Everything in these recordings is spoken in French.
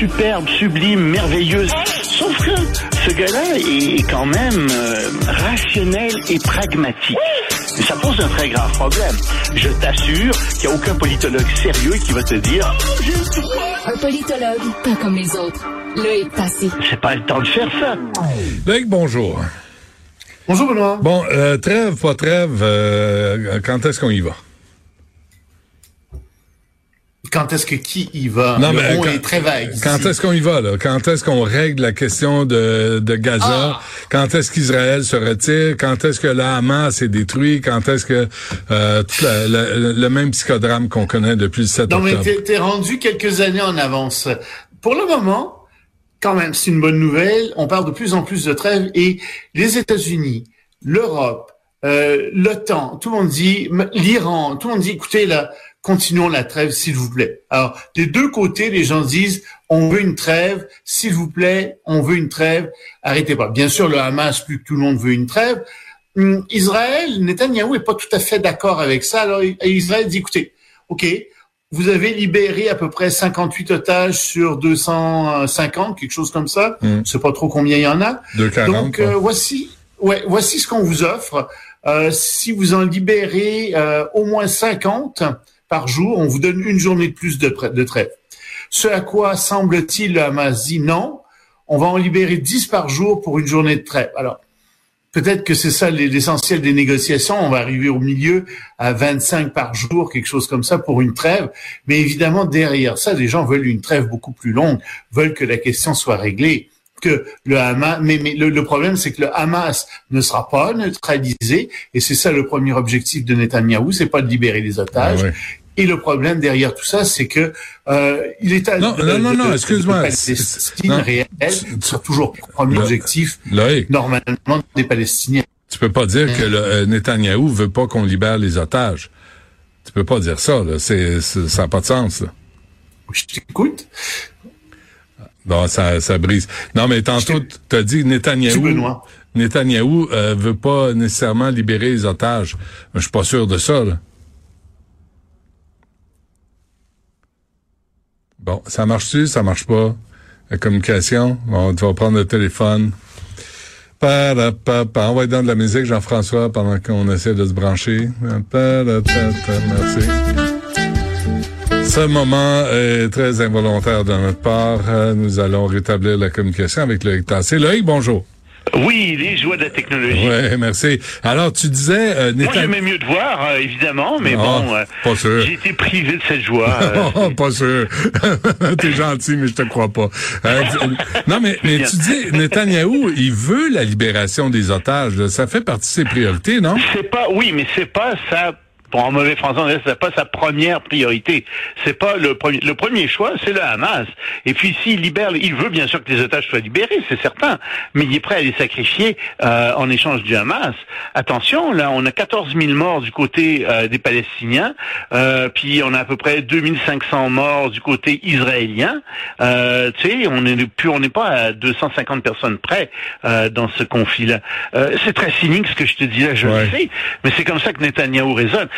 superbe, sublime, merveilleuse. Sauf que ce gars-là est quand même euh, rationnel et pragmatique. Ça pose un très grave problème. Je t'assure qu'il n'y a aucun politologue sérieux qui va te dire Un politologue, pas comme les autres. L'œil passé. c'est pas le temps de faire ça. Loïc, bonjour. Bonjour Benoît. Bon, euh, trêve, pas trêve, euh, quand est-ce qu'on y va? Quand est-ce que qui y va? Non, Le mais quand- est très vague. ici. Quand est-ce qu'on y va, là? Quand est-ce qu'on règle la question de, de Gaza? Ah! Quand est-ce qu'Israël se retire? Quand est-ce que le Hamas est détruit? Quand est-ce que euh, la- la- le même psychodrame qu'on connaît depuis le 7 Non, mais octobre? t'es, rendu quelques années en avance. Pour le moment, quand même, c'est une bonne nouvelle. On parle de plus en plus de trêve et les États-Unis, l'Europe, euh, l'OTAN, tout le monde dit, l'Iran, tout le monde dit, écoutez, là, continuons la trêve, s'il vous plaît. Alors, des deux côtés, les gens disent, on veut une trêve, s'il vous plaît, on veut une trêve, arrêtez pas. Bien sûr, le Hamas, plus que tout le monde veut une trêve. Hum, Israël, Netanyahou est pas tout à fait d'accord avec ça. Alors, Israël dit, écoutez, OK, vous avez libéré à peu près 58 otages sur 250, quelque chose comme ça. Mm. Je sais pas trop combien il y en a. 2,40, Donc, euh, voici, ouais, voici ce qu'on vous offre. Euh, si vous en libérez euh, au moins 50 par jour, on vous donne une journée de plus de, de trêve. Ce à quoi semble-t-il le Hamas dit non, on va en libérer 10 par jour pour une journée de trêve. Alors, peut-être que c'est ça l'essentiel des négociations. On va arriver au milieu à 25 par jour, quelque chose comme ça pour une trêve. Mais évidemment, derrière ça, les gens veulent une trêve beaucoup plus longue, veulent que la question soit réglée que le Hamas, mais, le, problème, c'est que le Hamas ne sera pas neutralisé, et c'est ça le premier objectif de Netanyahou, c'est pas de libérer les otages. Ah. Et le problème derrière tout ça, c'est que euh, il est à Non, de- non, non, excuse-moi. Palestine réelle, Tu- c'est toujours premier objectif Loïc, normalement des Palestiniens. tu peux pas dire que le, euh, Netanyahou veut pas qu'on libère les otages. Tu peux pas dire ça, là. C'est, ça n'a pas de sens, là. Je t'écoute. Bon, ça, ça brise. Non, mais tantôt, tu as dit Netanyahou, Benoît. Netanyahou euh, veut pas nécessairement libérer les otages. Je suis pas sûr de ça, là. Bon, ça marche-tu? Ça marche pas? La communication? Bon, tu vas prendre le téléphone. Pa-ra-pa-pa. On va être dans de la musique, Jean-François, pendant qu'on essaie de se brancher. Pa-ra-ta-ta. Merci. Ce moment est très involontaire de notre part. Nous allons rétablir la communication avec Loïc Tassé. Loïc, bonjour. Oui, les joies de la technologie. Oui, merci. Alors, tu disais... Euh, Moi, j'aimais mieux te voir, euh, évidemment, mais Ah, bon, euh, pas sûr. j'ai été privé de cette joie. Oh, pas sûr. T'es gentil, mais je te crois pas. Euh, non, mais, mais tu dis, Netanyahou, il veut la libération des otages. Ça fait partie de ses priorités, non? C'est pas, oui, mais c'est pas sa, pour en mauvais français, c'est pas sa première priorité. C'est pas le premier, le premier choix, c'est le Hamas. Et puis s'il libère, il veut bien sûr que les otages soient libérés, c'est certain, mais il est prêt à les sacrifier euh, en échange du Hamas. Attention, là, on a 14 000 morts du côté euh, des Palestiniens, euh, puis on a à peu près 2500 morts du côté israélien. Euh, tu sais, on est plus, on n'est pas à 250 personnes près euh, dans ce conflit-là. Euh, c'est très cynique ce que je te dis là, je Ouais. le sais, mais c'est comme ça que Netanyahou raisonne.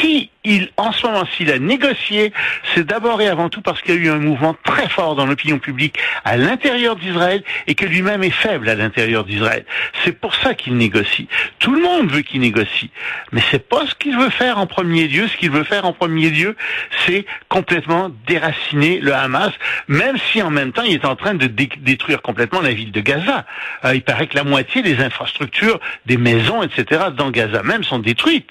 Si il, en ce moment, s'il a négocié, c'est d'abord et avant tout parce qu'il y a eu un mouvement très fort dans l'opinion publique à l'intérieur d'Israël et que lui-même est faible à l'intérieur d'Israël. C'est pour ça qu'il négocie. Tout le monde veut qu'il négocie, mais c'est pas ce qu'il veut faire en premier lieu. Ce qu'il veut faire en premier lieu, c'est complètement déraciner le Hamas, même si en même temps il est en train de dé- détruire complètement la ville de Gaza. Euh, il paraît que la moitié des infrastructures, des maisons, etc. dans Gaza même sont détruites.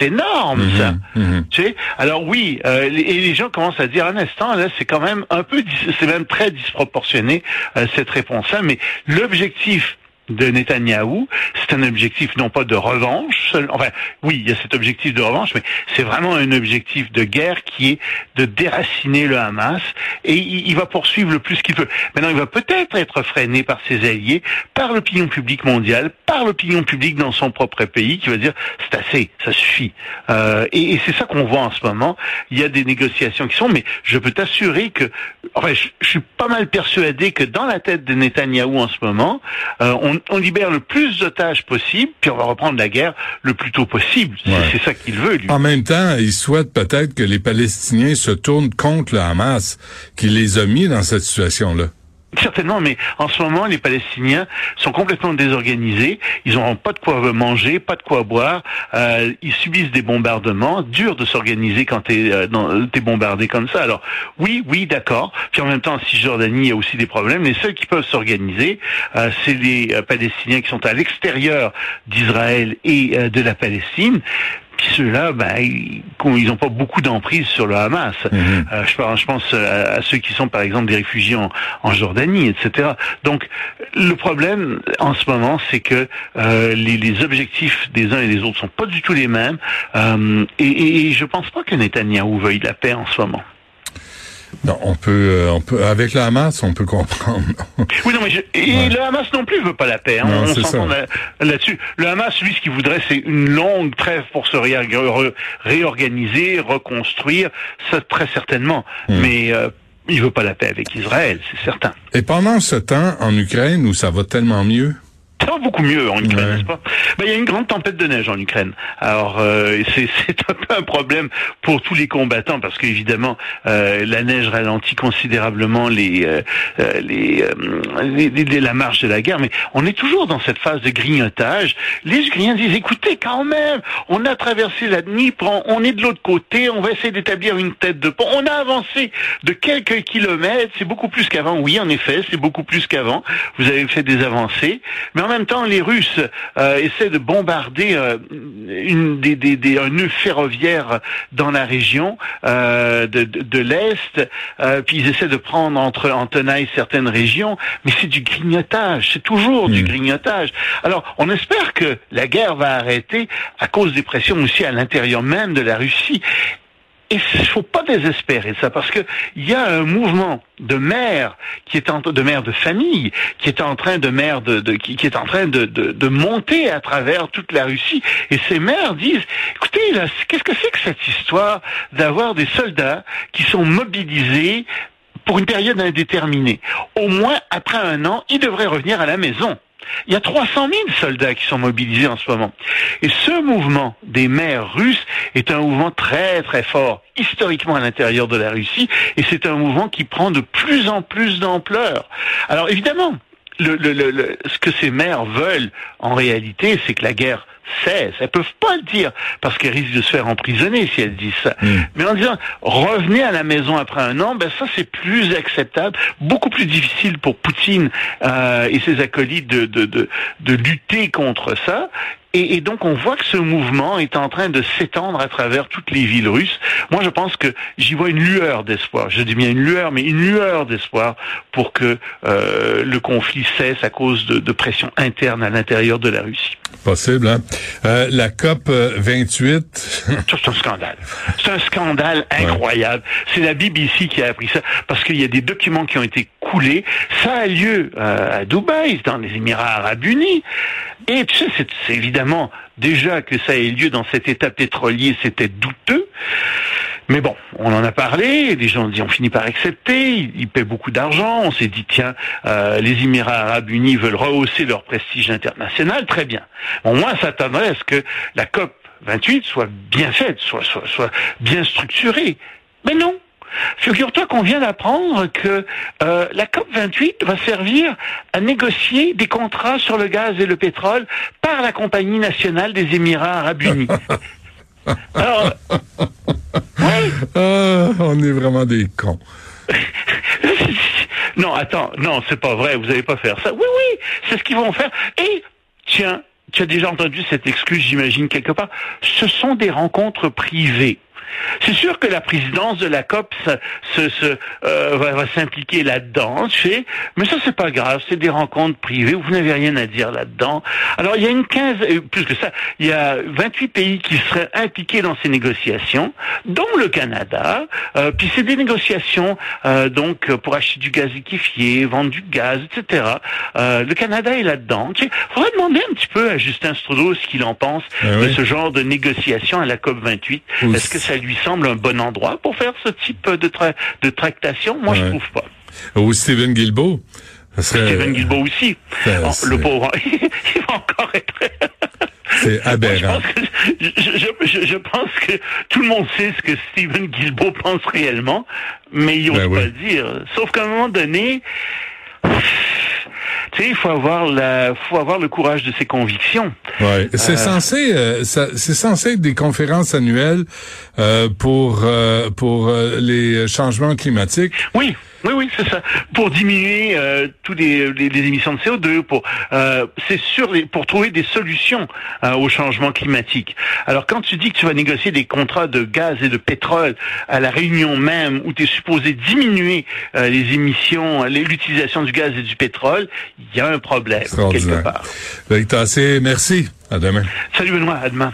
C'est énorme ça. Mhm. Tu sais Alors oui, euh, les- et les gens commencent à dire un instant là, c'est quand même un peu, c'est même très disproportionné euh, cette réponse-là. Mais l'objectif de Netanyahou, c'est un objectif non pas de revanche, enfin oui, il y a cet objectif de revanche, mais c'est vraiment un objectif de guerre qui est de déraciner le Hamas et il, il va poursuivre le plus qu'il peut. Maintenant, il va peut-être être freiné par ses alliés, par l'opinion publique mondiale, par l'opinion publique dans son propre pays qui va dire c'est assez, ça suffit. Euh, et et c'est ça qu'on voit en ce moment. Il y a des négociations qui sont, mais je peux t'assurer que, enfin, je, je suis pas mal persuadé que dans la tête de Netanyahou en ce moment, euh, on, on, libère le plus d'otages possible, puis on va reprendre la guerre le plus tôt possible. C'est ça qu'il veut, lui. En même temps, il souhaite peut-être que les Palestiniens se tournent contre le Hamas, qui les a mis dans cette situation-là. Certainement, mais en ce moment, les Palestiniens sont complètement désorganisés. Ils n'ont pas de quoi manger, pas de quoi boire. Euh, ils subissent des bombardements. Dur de s'organiser quand tu es, euh, bombardé comme ça. Alors, oui, oui, d'accord. Puis en même temps, en Cisjordanie, il y a aussi des problèmes. Les seuls qui peuvent s'organiser, euh, c'est les euh, Palestiniens qui sont à l'extérieur d'Israël et de la Palestine. Puis ceux-là, ben, ils n'ont pas beaucoup d'emprise sur le Hamas. Mhm. Euh, je, pense, je pense à, ceux qui sont, par exemple, des réfugiés en, en, Jordanie, etc. Donc, le problème en ce moment, c'est que euh, les, les, objectifs des uns et des autres sont pas du tout les mêmes. Euh, et, et je pense pas que Netanyahou veuille la paix en ce moment. Non, on peut, euh, on peut, avec le Hamas, on peut comprendre. oui, non, mais et le Hamas non plus veut pas la paix. Hein. on s'entend là-dessus. le Hamas, lui, ce qu'il voudrait, c'est une longue trêve pour se réorganiser, reconstruire, ça très certainement. Hmm. Mais euh, il veut pas la paix avec Israël, c'est certain. Et pendant ce temps, en Ukraine, où ça va tellement mieux, beaucoup mieux en Ukraine, n'est-ce pas? Ben, Il y a une grande tempête de neige en Ukraine. Alors, euh, c'est un peu un problème pour tous les combattants, parce qu'évidemment, euh, la neige ralentit considérablement les, euh, euh les, les, les, la marche de la guerre, mais on est toujours dans cette phase de grignotage. Les Ukrainiens disent, écoutez, quand même, on a traversé la Dnipro, on est de l'autre côté, on va essayer d'établir une tête de pont. On a avancé de quelques kilomètres, c'est beaucoup plus qu'avant. Oui, en effet, c'est beaucoup plus qu'avant. Vous avez fait des avancées, mais en même temps, les Russes euh, essaient de bombarder euh, une, des, des, des, un nœud ferroviaire dans la région euh, de, de, l'Est, puis ils essaient de prendre entre, en tenaille certaines régions, mais c'est du grignotage, c'est toujours du hmm. grignotage. Alors, on espère que la guerre va arrêter à cause des pressions aussi à l'intérieur même de la Russie. Et il faut pas désespérer ça parce que il y a un mouvement de mères qui est en de mères de famille qui est en train de mères de, de qui, est en train de, de, de, monter à travers toute la Russie. Et ces mères disent écoutez qu'est-ce que c'est que cette histoire d'avoir des soldats qui sont mobilisés pour une période indéterminée? Au moins après un an ils devraient revenir à la maison il y a 300 000 soldats qui sont mobilisés en ce moment. Et ce mouvement des mers russes est un mouvement très très fort historiquement à l'intérieur de la Russie et c'est un mouvement qui prend de plus en plus d'ampleur. Alors évidemment, le, le, le, ce que ces mères veulent en réalité, c'est que la guerre cesse. Elles peuvent pas le dire parce qu'elles risquent de se faire emprisonner si elles disent ça. Hmm. Mais en disant revenez à la maison après un an, ben ça c'est plus acceptable, beaucoup plus difficile pour Poutine euh, et ses acolytes de, de, de, de lutter contre ça. Et, et, donc on voit que ce mouvement est en train de s'étendre à travers toutes les villes russes. Moi je pense que j'y vois une lueur d'espoir. Je dis bien une lueur, mais une lueur d'espoir pour que euh, le conflit cesse à cause de, de pression interne à l'intérieur de la Russie. Possible, hein? Euh, la COP 28. C'est un scandale. C'est un scandale incroyable. C'est la BBC qui a appris ça parce qu'il y a des documents qui ont été coulés. Ça a lieu euh, à Dubaï, dans les Émirats Arabes Unis. Et tu sais, c'est évidemment déjà que ça ait lieu dans cet état pétrolier, c'était douteux. Mais bon, on en a parlé, les gens ont fini par accepter, ils, paient beaucoup d'argent, on s'est dit, tiens, euh, les Émirats arabes unis veulent rehausser leur prestige international, très bien. Bon, moi, ça à ce que la COP 28 soit bien faite, soit, soit bien structurée. Mais non, Figure-toi qu'on vient d'apprendre que euh, la COP 28 va servir à négocier des contrats sur le gaz et le pétrole par la Compagnie nationale des Émirats arabes unis. Alors, ah, on est vraiment des cons. non, attends, non, c'est pas vrai, vous n'allez pas faire ça. Oui, oui, c'est ce qu'ils vont faire. Et, tiens, tu as déjà entendu cette excuse, j'imagine, quelque part. Ce sont des rencontres privées. C'est sûr que la présidence de la COP se, se, euh, va, s'impliquer là-dedans, mais ça c'est pas grave, c'est des rencontres privées, vous n'avez rien à dire là-dedans. Alors il y a une quinze, euh, plus que ça, il y a 28 pays qui seraient impliqués dans ces négociations, dont le Canada. Euh, puis c'est des négociations donc pour acheter du gaz liquéfié, vendre du gaz, etc. le Canada est là-dedans. Sais, faudrait demander un petit peu à Justin Trudeau ce qu'il en pense ah de ce genre de négociations à la COP 28. Est-ce que ça lui semble un bon endroit pour faire ce type de, de tractation? Moi, je trouve pas. Ou Stephen Guilbeault. Stephen Guilbeault aussi. le pauvre, il va encore être... C'est aberrant. Je pense, que, je, je, pense, que, tout le monde sait ce que Stephen Guilbeault pense réellement, mais il n'ose ben pas le dire. Sauf qu'à un moment donné, il faut avoir la, faut avoir le courage de ses convictions. Ouais, c'est euh, censé, euh, c'est censé être des conférences annuelles euh, pour euh, pour les changements climatiques. Oui. Oui, oui, c'est ça. Pour diminuer euh, tous les, les, émissions de CO2, pour euh, c'est sûr, pour trouver des solutions euh, au changement climatique. Alors, quand tu dis que tu vas négocier des contrats de gaz et de pétrole à la réunion même où tu es supposé diminuer euh, les émissions, l'utilisation du gaz et du pétrole, il y a un problème quelque part. Victor, merci. À demain. Salut Benoît, à demain.